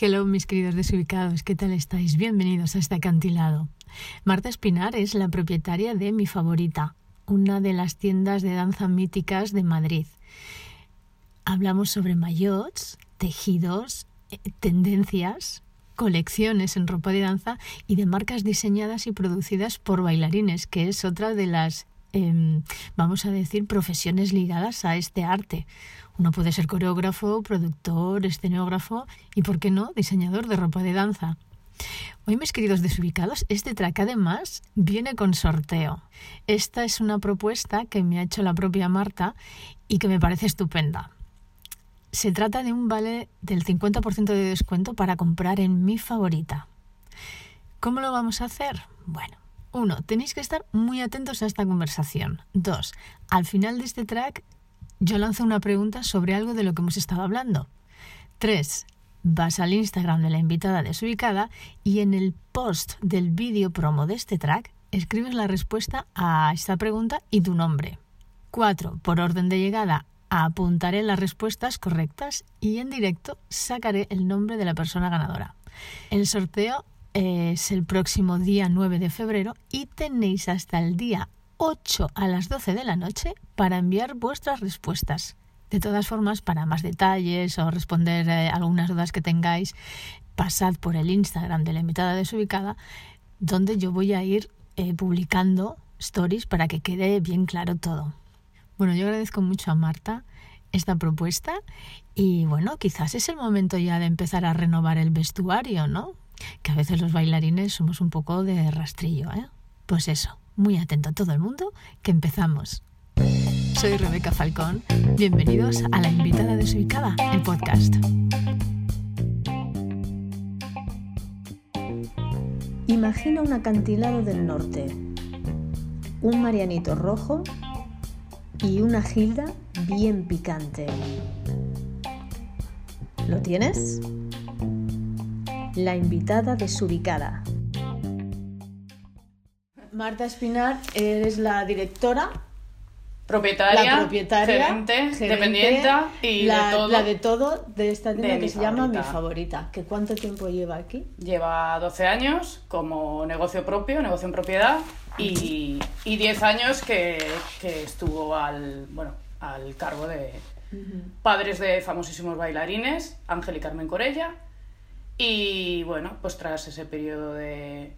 Hello, mis queridos desubicados, ¿qué tal estáis? Bienvenidos a este acantilado. Marta Espinar es la propietaria de Mi Favorita, una de las tiendas de danza míticas de Madrid. Hablamos sobre maillots, tejidos, eh, tendencias, colecciones en ropa de danza y de marcas diseñadas y producidas por bailarines, que es otra de las, em, vamos a decir, profesiones ligadas a este arte. Uno puede ser coreógrafo, productor, escenógrafo y, ¿por qué no?, diseñador de ropa de danza. Hoy, mis queridos desubicados, este track además viene con sorteo. Esta es una propuesta que me ha hecho la propia Marta y que me parece estupenda. Se trata de un vale del 50% de descuento para comprar en mi favorita. ¿Cómo lo vamos a hacer? Bueno, uno, tenéis que estar muy atentos a esta conversación. Dos, al final de este track yo lanzo una pregunta sobre algo de lo que hemos estado hablando. Tres, vas al Instagram de la invitada desubicada y en el post del vídeo promo de este track escribes la respuesta a esta pregunta y tu nombre. 4. Por orden de llegada apuntaré las respuestas correctas y en directo sacaré el nombre de la persona ganadora. El sorteo es el próximo día 9 de febrero y tenéis hasta el día 8 a las 12 de la noche para enviar vuestras respuestas. De todas formas, para más detalles o responder eh, algunas dudas que tengáis, pasad por el Instagram de la invitada desubicada, donde yo voy a ir eh, publicando stories para que quede bien claro todo. Bueno, yo agradezco mucho a Marta esta propuesta y bueno, quizás es el momento ya de empezar a renovar el vestuario, ¿no? Que a veces los bailarines somos un poco de rastrillo, ¿eh? Pues eso, muy atento a todo el mundo, que empezamos. Soy Rebeca Falcón. Bienvenidos a La Invitada Desubicada, el podcast. Imagina un acantilado del norte, un marianito rojo y una gilda bien picante. ¿Lo tienes? La invitada desubicada. Marta Espinar, eres la directora propietaria, la propietaria, gerente, gerente, dependiente y la, de todo. la de todo de esta tienda De que se llama Mi favorita. Favorita. ¿Que ¿Cuánto tiempo lleva aquí? Lleva 12 años como negocio propio, negocio en propiedad, y, y 10 años que, que estuvo al, bueno, al cargo de padres de famosísimos bailarines, Ángel y Carmen Corella. Y bueno, pues tras ese periodo de,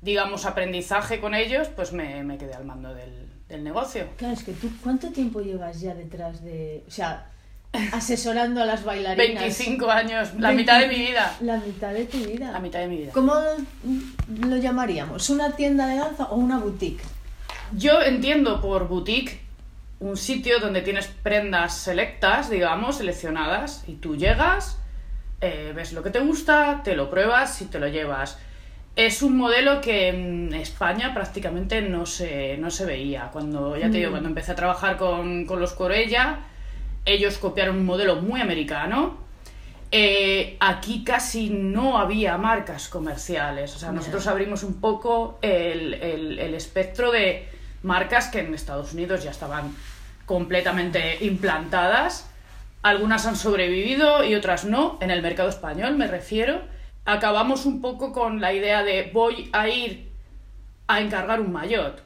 digamos, aprendizaje con ellos, pues me, me quedé al mando del, del negocio. Claro, es que tú, ¿cuánto tiempo llevas ya detrás de. O sea, asesorando a las bailarinas? 25 años, la 20 mitad de mi vida. La mitad de tu vida. La mitad de mi vida. ¿Cómo lo llamaríamos? ¿Una tienda de danza o una boutique? Yo entiendo por boutique un sitio donde tienes prendas selectas, digamos, seleccionadas, y tú llegas, eh, ves lo que te gusta, te lo pruebas y te lo llevas. Es un modelo que en España prácticamente no se, no se veía. Cuando, ya te digo, Mm. cuando empecé a trabajar con, con los Corella, ellos copiaron un modelo muy americano. Eh, aquí casi no había marcas comerciales. O sea, nosotros abrimos un poco el, el- el espectro de marcas que en Estados Unidos ya estaban completamente implantadas. Algunas han sobrevivido y otras no, en el mercado español me refiero. Acabamos un poco con la idea de voy a ir a encargar un maillot.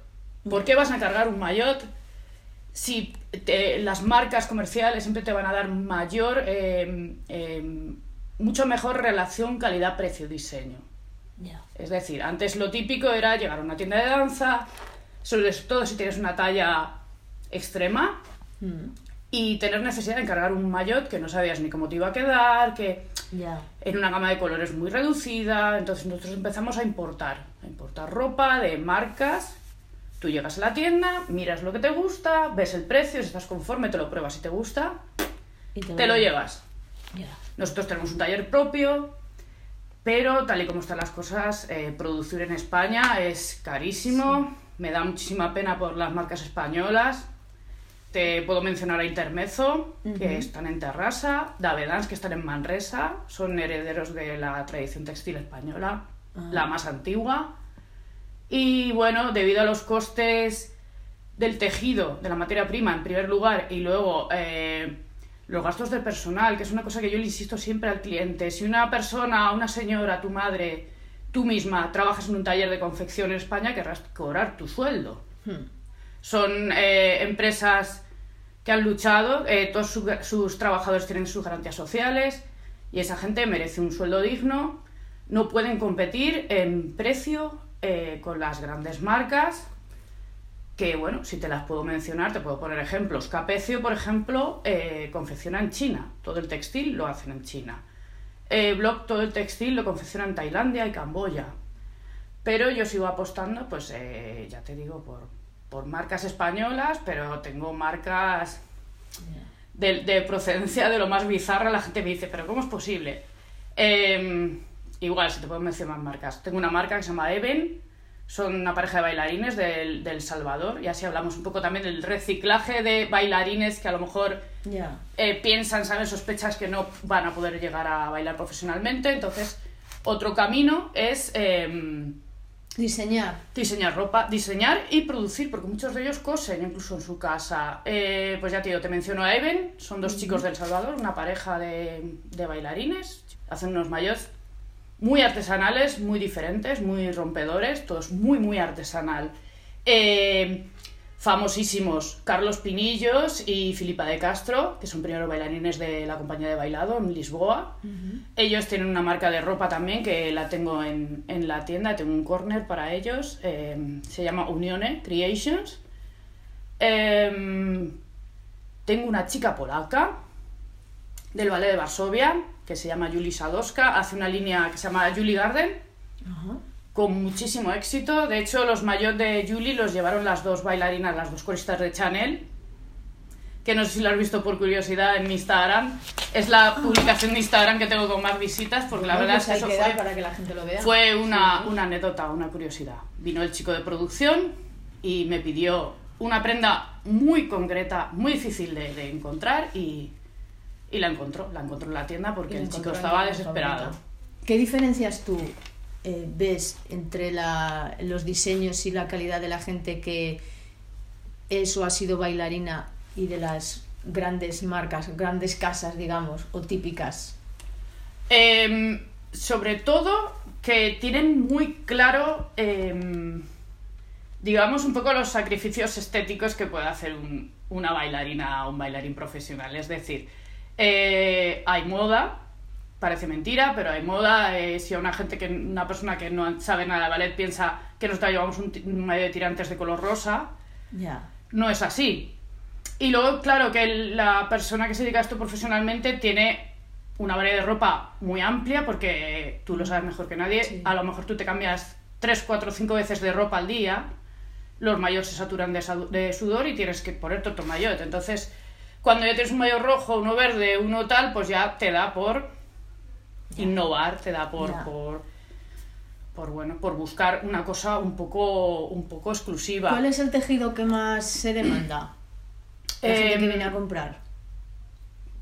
¿Por qué vas a encargar un maillot si te- las marcas comerciales siempre te van a dar mayor, eh, eh, mucho mejor relación calidad-precio-diseño? Ya. Es decir, antes lo típico era llegar a una tienda de danza, sobre todo si tienes una talla extrema, Mm, y tener necesidad de encargar un maillot que no sabías ni cómo te iba a quedar, que en una gama de colores muy reducida. Entonces nosotros empezamos a importar, a importar ropa de marcas. Tú llegas a la tienda, miras lo que te gusta, ves el precio, si estás conforme, te lo pruebas si te gusta, Y te lo llevas. Nosotros tenemos un taller propio, pero tal y como están las cosas, eh, producir en España es carísimo. Me da muchísima pena por las marcas españolas. Te puedo mencionar a Intermezzo, que están en Terrassa, Davedans, que están en Manresa, son herederos de la tradición textil española, Ah. la más antigua. Y bueno, debido a los costes del tejido, de la materia prima en primer lugar, y luego eh, los gastos de personal, que es una cosa que yo le insisto siempre al cliente. Si una persona, una señora, tu madre, tú misma trabajas en un taller de confección en España, querrás cobrar tu sueldo. Hmm. Son eh, empresas que han luchado, eh, todos su- sus trabajadores tienen sus garantías sociales y esa gente merece un sueldo digno. No pueden competir en precio eh, con las grandes marcas que, bueno, si te las puedo mencionar, te puedo poner ejemplos. Capecio, por ejemplo, confecciona en China. Todo el textil lo hacen en China. Block, todo el textil lo confecciona en Tailandia y Camboya. Pero yo sigo apostando, pues ya te digo, por, por marcas españolas, pero tengo marcas de, de procedencia de lo más bizarra. La gente me dice, pero ¿cómo es posible? Eh, igual, si te puedo mencionar marcas. Tengo una marca que se llama Even, son una pareja de bailarines del, del Salvador, y así hablamos un poco también del reciclaje de bailarines que a lo mejor eh, piensan, saben, sospechas que no van a poder llegar a bailar profesionalmente. Entonces, otro camino es em, Diseñar. diseñar ropa, diseñar y producir, porque muchos de ellos cosen incluso en su casa. Eh, pues ya te digo, te menciono a Even, son dos chicos del Salvador, una pareja de, de bailarines, hacen unos mayores muy artesanales, muy diferentes, muy rompedores, todos muy, muy artesanal. Eh, famosísimos Carlos Pinillos y Filipa de Castro, que son primeros bailarines de la compañía de bailado en Lisboa. Ellos tienen una marca de ropa también que la tengo en, en la tienda, tengo un corner para ellos, eh, se llama Unione Creations. Em, tengo una chica polaca del ballet de Varsovia que se llama Julie Sadowska, hace una línea que se llama Julie Garden. Con muchísimo éxito. De hecho, los maillots de Julie los llevaron las dos bailarinas, las dos coristas de Chanel, que no sé si lo has visto por curiosidad en mi Instagram. Es la publicación de Instagram que tengo con más visitas, porque la verdad pues es que eso fue, para que la gente lo vea. fue una, una anécdota, una curiosidad. Vino el chico de producción y me pidió una prenda muy concreta, muy difícil de, de encontrar y, y la encontró. La encontró en la tienda porque el chico estaba desesperado. ¿Qué diferencias tú eh, ves entre la- los diseños y la calidad de la gente que eso ha sido bailarina y de las grandes marcas, grandes casas, digamos, o típicas? Em, sobre todo que tienen muy claro, em, digamos, un poco los sacrificios estéticos que puede hacer un- una bailarina o un bailarín profesional. Es decir, eh, hay moda, parece mentira, pero hay moda. eh, si a una gente que una persona que no sabe nada de ballet piensa que nosotros llevamos un, un maillot de tirantes de color rosa, Ya. no es así. Y luego, claro, que el- la persona que se dedica a esto profesionalmente tiene una variedad de ropa muy amplia, porque tú lo sabes mejor que nadie. Sí. A lo mejor tú te cambias 3, 4, 5 veces de ropa al día, los mayores se saturan de, de sudor y tienes que ponerte otro maillot. Entonces, cuando ya tienes un maillot rojo, uno verde, uno tal, pues ya te da por innovar, te da por, por, por, bueno, por buscar una cosa un poco, un poco exclusiva. ¿Cuál es el tejido que más se demanda? La gente Em, que viene a comprar.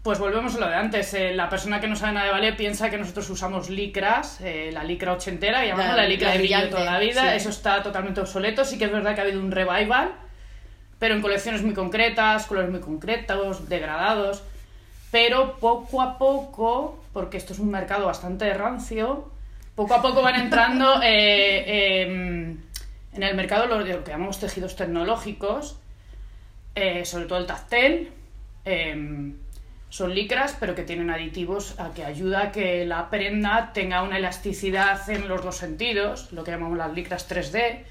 Pues volvemos a lo de antes. eh, la persona que no sabe nada de ballet piensa que nosotros usamos licras, eh, la licra ochentera, y llamamos La- la, licra la de brillo toda la vida. sí. Eso está totalmente obsoleto. Sí que es verdad que ha habido un revival, pero en colecciones muy concretas, colores muy concretos, degradados. Pero poco a poco, porque esto es un mercado bastante rancio, poco a poco van entrando eh, em, en el mercado lo, lo que llamamos tejidos tecnológicos, eh, sobre todo el tactel. em, son licras, pero que tienen aditivos a que ayuda a que la prenda tenga una elasticidad en los dos sentidos, lo que llamamos las licras 3D,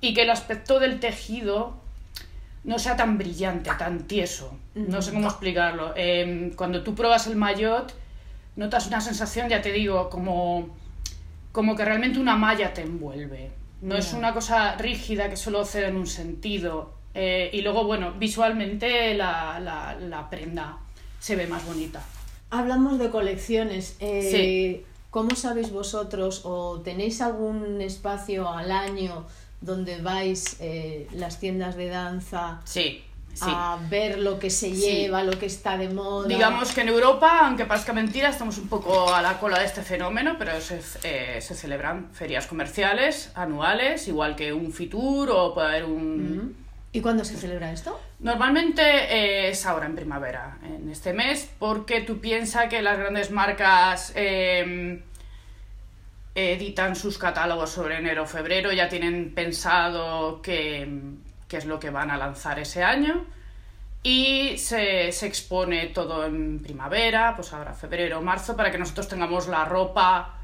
y que el aspecto del tejido no sea tan brillante, tan tieso. No sé cómo explicarlo. Em, cuando tú pruebas el maillot, notas una sensación, ya te digo, como, como que realmente una malla te envuelve. No es una cosa rígida que solo cede en un sentido. Eh, y luego, bueno, visualmente la, la- la prenda se ve más bonita. Hablamos de colecciones. eh, Sí. ¿Cómo sabéis vosotros o tenéis algún espacio al año donde vais eh, las tiendas de danza Sí, sí. a ver lo que se Sí. lleva, lo que está de moda? Digamos que en Europa, aunque parezca mentira, estamos un poco a la cola de este fenómeno, pero se, eh, se celebran ferias comerciales anuales, igual que un Fitur o puede haber un, ¿Y cuándo se celebra esto? Normalmente eh, es ahora en primavera, en este mes, porque tú piensas que las grandes marcas eh, editan sus catálogos sobre enero o febrero, ya tienen pensado qué, qué es lo que van a lanzar ese año y se, se expone todo en primavera, pues ahora febrero o marzo, para que nosotros tengamos la ropa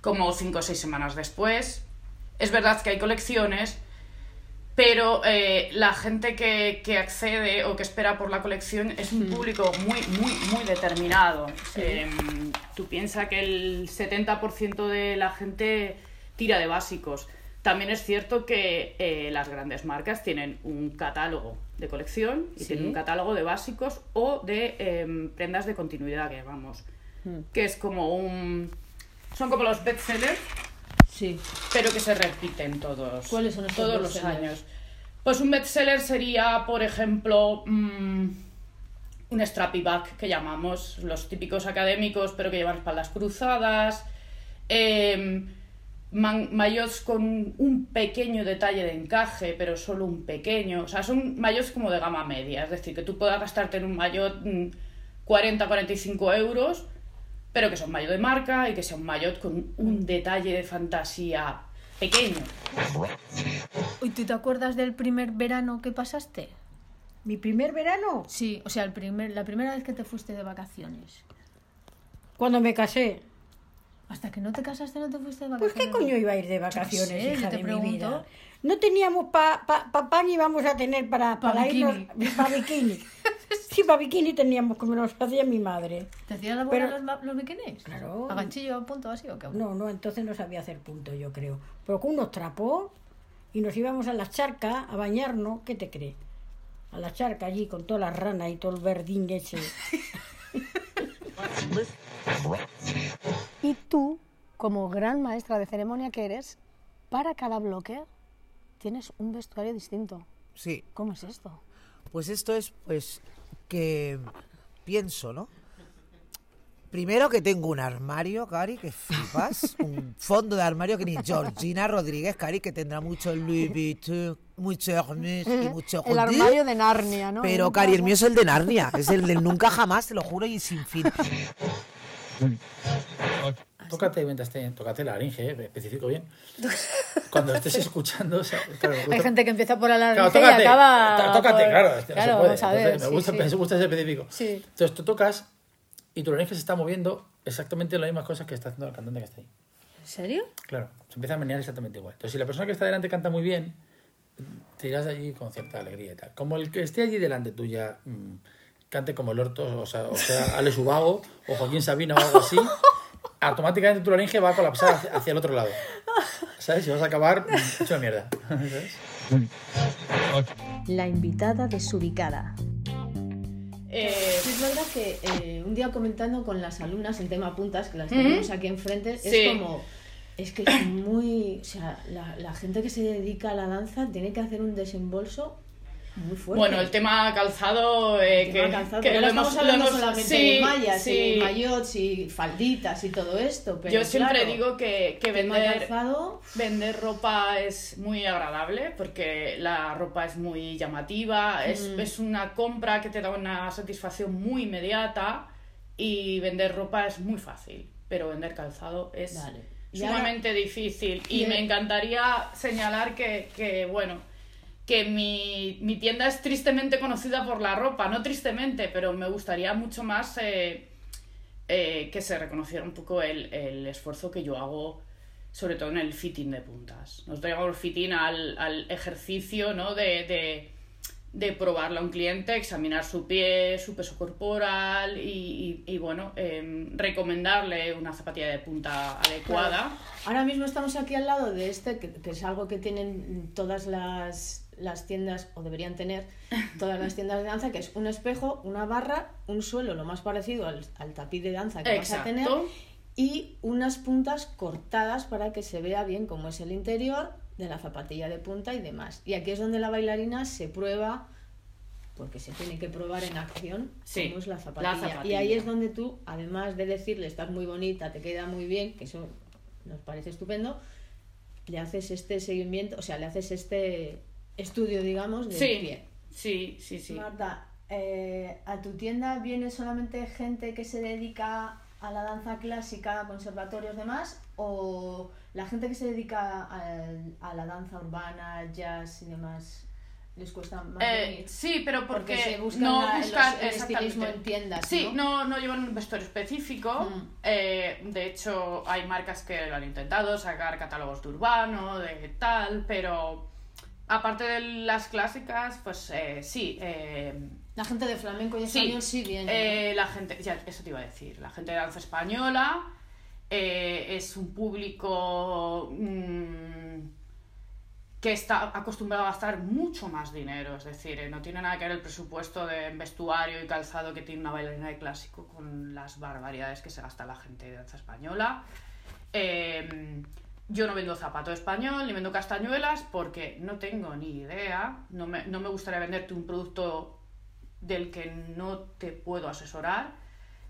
como cinco o seis semanas después. Es verdad que hay colecciones pero eh, la gente que, que, accede o que espera por la colección es un público muy, muy, muy determinado. Eh, tú piensas que el 70% de la gente tira de básicos. También es cierto que eh, las grandes marcas tienen un catálogo de colección y Sí. tienen un catálogo de básicos o de em, prendas de continuidad, que vamos, que es como un... Son como los bestsellers, Sí. pero que se repiten todos, ¿Cuáles son estos todos los años. Pues un bestseller sería, por ejemplo, mm, un strappy bag que llamamos, los típicos académicos, pero que llevan espaldas cruzadas, em, man- maillots con un pequeño detalle de encaje, pero solo un pequeño, o sea, son maillots como de gama media, es decir, que tú puedas gastarte en un maillot mm, 40-45 euros, pero que sea un maillot de marca y que sea un maillot con un detalle de fantasía pequeño. ¿Y tú te acuerdas del primer verano que pasaste? Mi primer verano, Sí, o sea, el primer, la primera vez que te fuiste de vacaciones. cuando me casé. Hasta que no te casaste no te fuiste de Pues vacaciones. qué coño iba a ir de vacaciones, no sé, hija te de mi vida. No teníamos pa, pa, pa pan y íbamos a tener para, Pa para bikini. irnos para bikini. Sí, para bikini teníamos como nos hacía mi madre. ¿Te hacías la Pero- bola los, los bikinis? Claro. ¿A ganchillo, a punto así o qué? No, no, entonces no sabía hacer punto, yo creo. Pero con unos trapos y nos íbamos a las charcas a bañarnos, ¿qué te crees? A la charca allí con todas las ranas y todo el verdín ese. Y tú, como gran maestra de ceremonia que eres, para cada bloque tienes un vestuario distinto. Sí, ¿Cómo es esto? pues esto es pues que pienso, ¿no? Primero que tengo un armario, Cari, que flipas. un fondo de armario que ni Georgina Rodríguez, Cari, que tendrá mucho Louis Vuitton, mucho Hermès y mucho El armario de Narnia, ¿no? Pero, Cari, el mío es el de Narnia. Es el del nunca jamás, te lo juro, y sin fin. Tócate mientras te, tócate la laringe, eh, especifico bien. Cuando estés escuchando, o sea, claro, me Hay gusta- gente que empieza por la Claro, larga y tócate, acaba... tó- tócate, por- claro, no Claro, se puede. vamos a ver, Entonces, me, gusta, sí. me gusta ser específico. Sí. Entonces tú tocas y tu laringe se está moviendo exactamente las mismas cosas que está haciendo el cantante que está ahí. ¿En serio? Claro, se empieza a menear exactamente igual. Entonces, si la persona que está delante canta muy bien, te irás de allí con cierta alegría y tal. Como el que esté allí delante tuya mm, cante como el orto, o sea, o sea Ale Subago o Joaquín Sabina o algo así, automáticamente tu laringe va a colapsar hacia, el otro lado. ¿Sabes? Y vas a acabar hecho mierda. ¿Sabes? La invitada desubicada. Eh, Es verdad que eh, un día comentando con las alumnas en tema puntas, que las tenemos aquí enfrente, Sí. es como, es que es muy, o sea, la, la gente que se dedica a la danza tiene que hacer un desembolso muy fuerte. Bueno, el tema calzado, eh, El tema que, calzado, que lo estamos hablando hemos- solamente sí, de mallas sí. y maillots y falditas y todo esto, pero Yo siempre claro, digo que, que vender, calzado, vender ropa es muy agradable porque la ropa es muy llamativa, es, Mm. es una compra que te da una satisfacción muy inmediata y vender ropa es muy fácil, pero vender calzado es sumamente difícil. Y y me encantaría señalar que, que, bueno, que mi, mi tienda es tristemente conocida por la ropa, no tristemente, pero me gustaría mucho más eh, eh, que se reconociera un poco el, el esfuerzo que yo hago, sobre todo en el fitting de puntas. Nosotros llamamos fitting al, al ejercicio ¿no? de, de, de probarle a un cliente, examinar su pie, su peso corporal y, y- bueno, em, recomendarle una zapatilla de punta adecuada. Ahora mismo estamos aquí al lado de este, que es algo que tienen todas las, las tiendas, o deberían tener todas las tiendas de danza, que es un espejo, una barra, un suelo lo más parecido al, al tapiz de danza que vas a tener, Exacto. y unas puntas cortadas para que se vea bien cómo es el interior de la zapatilla de punta y demás. Y aquí es donde la bailarina se prueba, porque se tiene que probar en acción Sí, cómo es la la zapatilla. Y zapatilla. ahí es donde tú, además de decirle estás muy bonita, te queda muy bien, que eso nos parece estupendo, le haces este seguimiento, o sea, le haces este estudio, digamos, de Sí, pie. sí, sí, sí. Marta, eh, ¿a tu tienda viene solamente gente que se dedica a la danza clásica, conservatorios, demás? ¿O la gente que se dedica a, la danza urbana, jazz y demás, les cuesta más Eh, venir? sí, pero porque, Porque se buscan no la- buscan los- el estilismo exactamente. en tiendas, Sí, ¿no? no, no llevan un vestuario específico. Mm. Eh, de hecho, hay marcas que lo han intentado, sacar catálogos de urbano, de tal, pero aparte de las clásicas, pues eh, sí. eh, La gente de flamenco y Sí, español sí viene. eh, la gente, ya, eso te iba a decir, la gente de danza española es un público mm, que está acostumbrado a gastar mucho más dinero, es decir, no tiene nada que ver el presupuesto de vestuario y calzado que tiene una bailarina de clásico con las barbaridades que se gasta la gente de danza española. Yo no vendo zapato español ni vendo castañuelas porque no tengo ni idea. No me, no me gustaría venderte un producto del que no te puedo asesorar.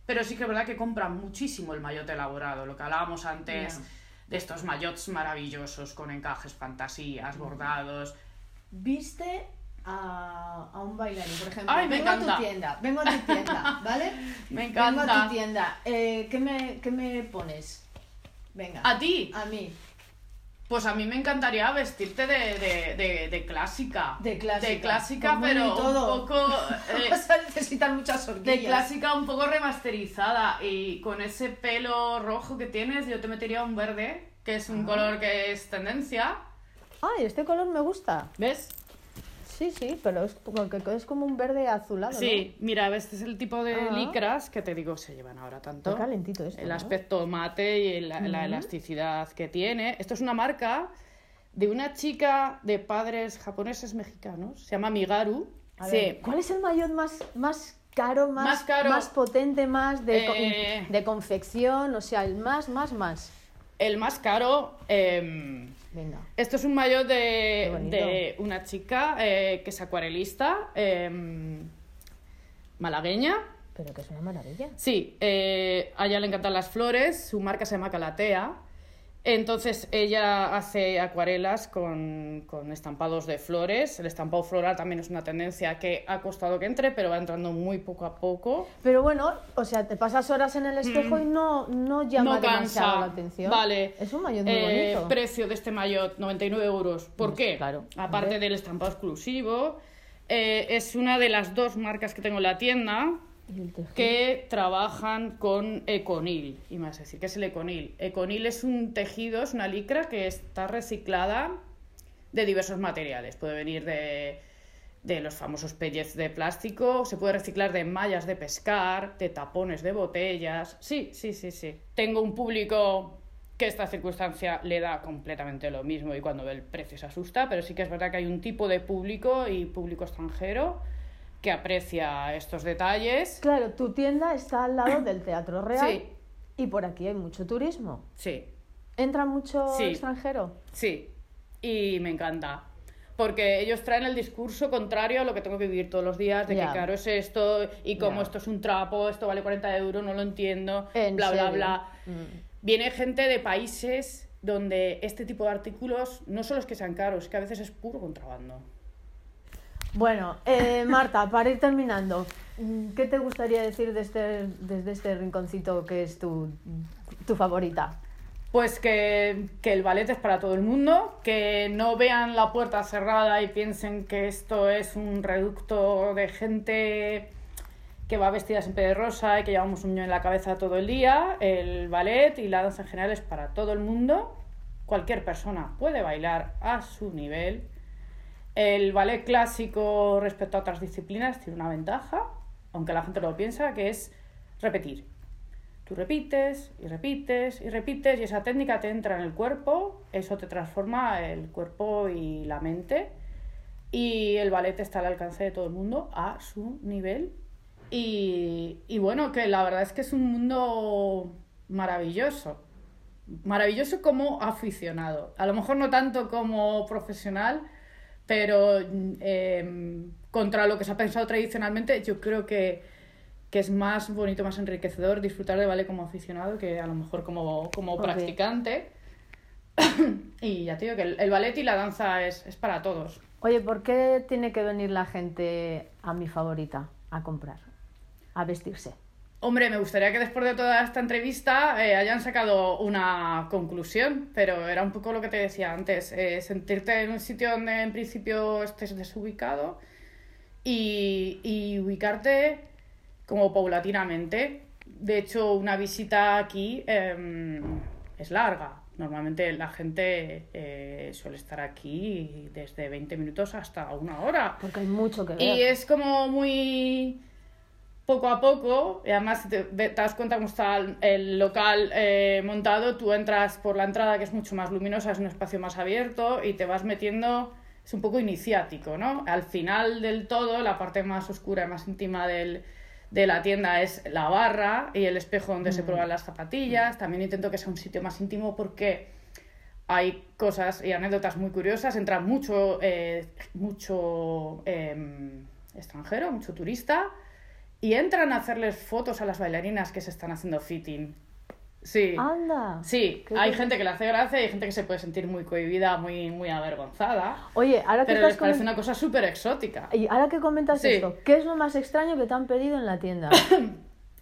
Pero sí que es verdad que compran muchísimo el maillot elaborado, lo que hablábamos antes de estos maillots maravillosos con encajes, fantasías, bordados. Viste a, a un bailarín, por ejemplo. Ay, me vengo a encanta. tu tienda, vengo a tu tienda, ¿vale? Me Vengo a encanta. tu tienda. Eh, ¿qué, me, ¿Qué me pones? Venga. ¿A ti? A mí. Pues a mí me encantaría vestirte de, de, de, de clásica. De clásica. De clásica, y pero todo. un poco... eh, Vas a necesitar muchas horquillas. de clásica un poco remasterizada y con ese pelo rojo que tienes yo te metería un verde, que es un Ah. color que es tendencia. Ay, este color me gusta. ¿Ves? Sí, sí, pero es, es como un verde azulado. Sí, mira, este es el tipo de Ah. licras que te digo se llevan ahora tanto. Está calentito esto, El ¿no? aspecto mate y la, la elasticidad que tiene. Esto es una marca de una chica de padres japoneses mexicanos. Se llama Migaru. A sí. ver, ¿Cuál es el maillot más, más caro, más, Más caro. más potente, más de, Eh. de confección? O sea, el más, más, más. El más caro. em, Venga. Esto es un maillot de, de una chica eh, que es acuarelista, em, malagueña. Pero que es una maravilla. Sí, eh, a ella le encantan las flores, su marca se llama Calatea. Entonces ella hace acuarelas con, con estampados de flores. El estampado floral también es una tendencia que ha costado que entre, pero va entrando muy poco a poco. Pero bueno, o sea, te pasas horas en el espejo y no, no llama Mm. no demasiado la atención. Vale. Es un maillot muy Eh, bonito. Precio de este maillot, 99 euros. ¿Por Pues qué? claro, Aparte del estampado exclusivo, eh, es una de las dos marcas que tengo en la tienda. Que trabajan con Econil. Y me vas decir, ¿qué es el Econil? Econil es un tejido, es una licra que está reciclada de diversos materiales. Puede venir de, de los famosos pellets de plástico, se puede reciclar de mallas de pescar, de tapones de botellas. Sí, sí, sí, sí. Tengo un público que esta circunstancia le da completamente lo mismo y cuando ve el precio se asusta, pero sí que es verdad que hay un tipo de público y público extranjero que aprecia estos detalles. Claro, tu tienda está al lado del Teatro Real Sí. y por aquí hay mucho turismo. Sí, ¿Entra mucho Sí. extranjero? sí. Y me encanta. Porque ellos traen el discurso contrario a lo que tengo que vivir todos los días, de Ya. que caro es esto, y como esto es un trapo, esto vale 40 euros, no lo entiendo, bla, ¿En bla, bla. Mm. Viene gente de países donde este tipo de artículos no solo es que sean caros, es que a veces es puro contrabando. Bueno, eh, Marta, para ir terminando, ¿qué te gustaría decir de este, desde este rinconcito que es tu, tu favorita? Pues que, que el ballet es para todo el mundo, que no vean la puerta cerrada y piensen que esto es un reducto de gente que va vestida siempre de rosa y que llevamos un ño en la cabeza todo el día. El ballet y la danza en general es para todo el mundo. Cualquier persona puede bailar a su nivel. El ballet clásico respecto a otras disciplinas tiene una ventaja, aunque la gente lo piensa, que es repetir. Tú repites y repites y repites y esa técnica te entra en el cuerpo, eso te transforma el cuerpo y la mente y el ballet está al alcance de todo el mundo a su nivel. Y, y bueno, que la verdad es que es un mundo maravilloso, maravilloso como aficionado, a lo mejor no tanto como profesional, pero eh, contra lo que se ha pensado tradicionalmente, yo creo que, que es más bonito, más enriquecedor disfrutar de ballet como aficionado que a lo mejor como, como practicante. y ya te digo que el, el ballet y la danza es, es para todos. Oye, ¿por qué tiene que venir la gente a mi favorita a comprar, a vestirse? Hombre, me gustaría que después de toda esta entrevista eh, hayan sacado una conclusión, pero era un poco lo que te decía antes, eh, sentirte en un sitio donde en principio estés desubicado y, y ubicarte como paulatinamente. De hecho, una visita aquí em, es larga. Normalmente la gente eh, suele estar aquí desde 20 minutos hasta una hora. Porque hay mucho que ver. Y es como muy poco a poco, y además te, te das cuenta cómo está el, el local eh, montado, tú entras por la entrada que es mucho más luminosa, es un espacio más abierto y te vas metiendo, es un poco iniciático, ¿no? Al final del todo, la parte más oscura y más íntima del, de la tienda es la barra y el espejo donde se prueban las zapatillas. También intento que sea un sitio más íntimo porque hay cosas y anécdotas muy curiosas. Entra mucho, eh, mucho em, extranjero, mucho turista y entran a hacerles fotos a las bailarinas que se están haciendo fitting. Sí. Anda. Sí, hay bien. gente que le hace gracia y hay gente que se puede sentir muy cohibida, muy, muy avergonzada. Oye, ahora que Pero les parece una cosa súper exótica. Y ahora que comentas Sí. esto, ¿qué es lo más extraño que te han pedido en la tienda?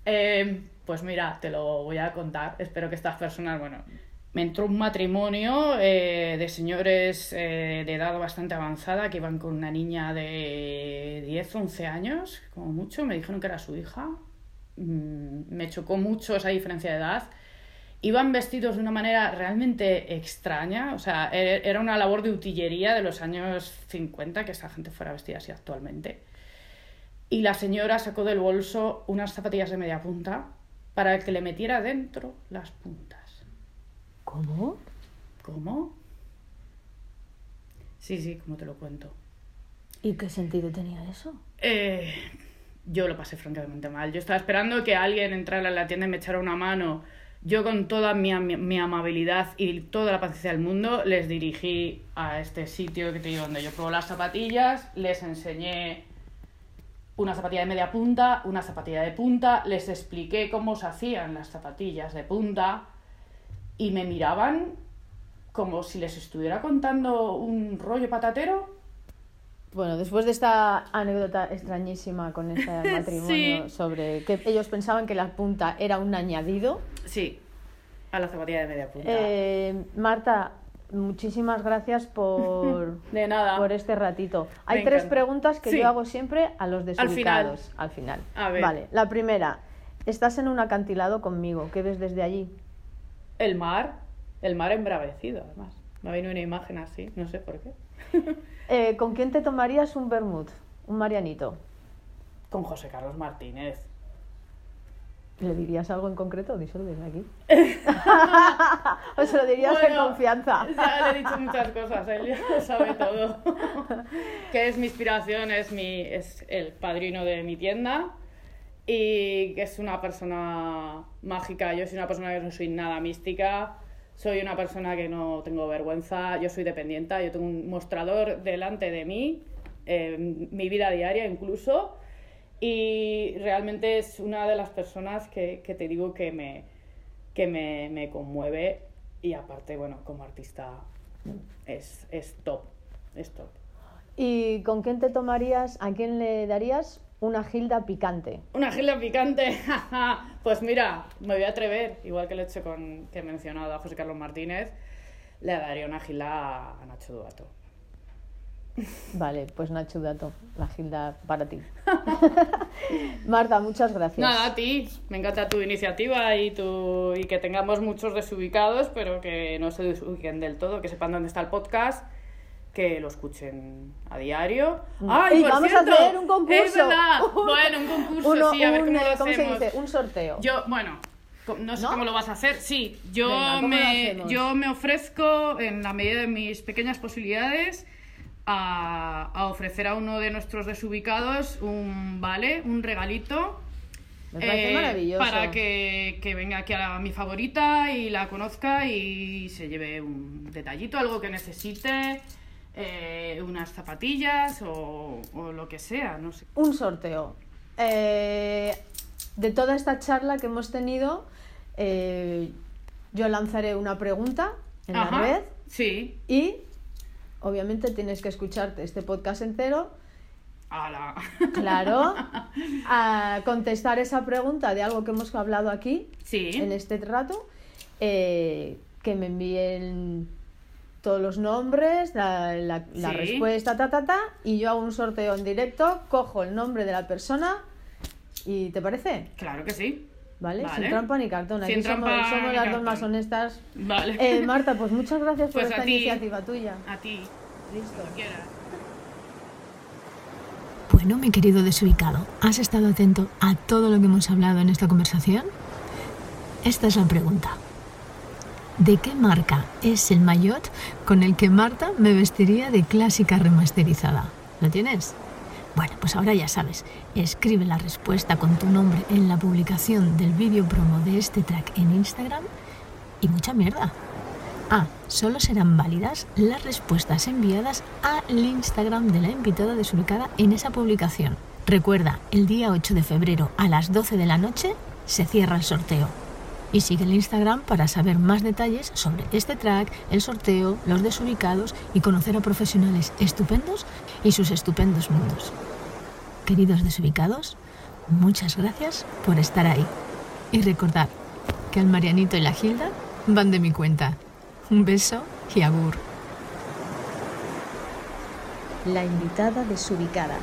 Eh, pues mira, te lo voy a contar. Espero que estas personas, bueno, me entró un matrimonio eh, de señores eh, de edad bastante avanzada que iban con una niña de 10, 11 años, como mucho. Me dijeron que era su hija. Mm, me chocó mucho esa diferencia de edad. Iban vestidos de una manera realmente extraña, o sea, e- era una labor de utillería de los años 50 que esa gente fuera vestida así actualmente. Y la señora sacó del bolso unas zapatillas de media punta para que le metiera dentro las puntas. ¿Cómo? ¿Cómo? Sí, sí, como te lo cuento. ¿Y qué sentido tenía eso? Eh, yo lo pasé francamente mal. Yo estaba esperando que alguien entrara en la tienda y me echara una mano. Yo con toda mi, mi- mi amabilidad y toda la paciencia del mundo les dirigí a este sitio que te digo donde yo pruebo las zapatillas, les enseñé una zapatilla de media punta, una zapatilla de punta, les expliqué cómo se hacían las zapatillas de punta y me miraban como si les estuviera contando un rollo patatero Bueno, después de esta anécdota extrañísima con este matrimonio Sí. sobre que ellos pensaban que la punta era un añadido, Sí, a la zapatilla de media punta. eh, Marta, muchísimas gracias por, de nada. por este ratito. Hay Me tres encanta. preguntas que Sí. yo hago siempre a los final. desubicados. Al final. A ver. Vale, la primera. Estás en un acantilado conmigo. ¿Qué ves desde allí? El mar, el mar embravecido, además. Me ha venido una imagen así, no sé por qué. Eh, ¿Con quién te tomarías un vermut? Un marianito. Con José Carlos Martínez. ¿Le dirías algo en concreto? Díselo desde aquí. ¿O se lo dirías en Bueno, confianza? Ya le he dicho muchas cosas, él ya lo sabe todo. que es mi inspiración, es, mi, es el padrino de mi tienda y que es una persona mágica. Yo soy una persona que no soy nada mística, soy una persona que no tengo vergüenza, yo soy dependiente, yo tengo un mostrador delante de mí, eh, mi vida diaria incluso, y realmente es una de las personas que, que te digo que me, que me, me conmueve. Y aparte, bueno, como artista es, es top, es top. ¿Y con quién te tomarías, a quién le darías una gilda picante? Una gilda picante, pues mira, me voy a atrever, igual que lo he hecho con que he mencionado a José Carlos Martínez, le daría una gilda a Nacho Duato. Vale, pues Nacho Dato, la gilda para ti. Marta, muchas gracias. Nada, a ti, me encanta tu iniciativa y, tu, y que tengamos muchos desubicados, pero que no se desubiquen del todo, que sepan dónde está el podcast, que lo escuchen a diario. ¡Ay, ¡Ey, por vamos cierto! a hacer un concurso! Es verdad. Bueno, un concurso, Uno- sí, a ver un, cómo lo ¿cómo se hacemos. dice? Un sorteo. Yo, bueno, no sé ¿No? cómo lo vas a hacer. Sí, yo, Venga, ¿cómo lo me, yo me ofrezco, en la medida de mis pequeñas posibilidades, a, a ofrecer a uno de nuestros desubicados un vale, un regalito. Me parece eh, maravilloso. Para que, que venga aquí a la- mi favorita y la conozca y se lleve un detallito, algo que necesite, eh, unas zapatillas o, o lo que sea, no sé. Un sorteo. Eh, de toda esta charla que hemos tenido, eh, yo lanzaré una pregunta en Ajá, la red Sí, y obviamente tienes que escucharte este podcast entero, ¡Hala! claro, a contestar esa pregunta de algo que hemos hablado aquí Sí. en este rato, eh, que me envíen todos los nombres, la, la- respuesta, ta, ta, ta, y yo hago un sorteo en directo, cojo el nombre de la persona y ¿te parece? Claro que sí. ¿Vale? Vale. Sin trampa ni cartón. Aquí Sin somos, trampa somos ni las dos cartón. más honestas. Vale. Eh, Marta, pues muchas gracias por Pues esta ti. iniciativa tuya. A ti. Listo. Bueno, mi querido desubicado, ¿has estado atento a todo lo que hemos hablado en esta conversación? Esta es la pregunta. ¿De qué marca es el maillot con el que Marta me vestiría de clásica remasterizada? ¿Lo tienes? Bueno, pues ahora ya sabes, escribe la respuesta con tu nombre en la publicación del vídeo promo de este track en Instagram y mucha mierda. Ah, solo serán válidas las respuestas enviadas al Instagram de la invitada desubicada en esa publicación. Recuerda, el día 8 de febrero a las 12 de la noche se cierra el sorteo. Y sigue el Instagram para saber más detalles sobre este track, el sorteo, los desubicados y conocer a profesionales estupendos y sus estupendos mundos. Queridos desubicados, muchas gracias por estar ahí. Y recordad que el Marianito y la Gilda van de mi cuenta. Un beso y agur. La invitada desubicada.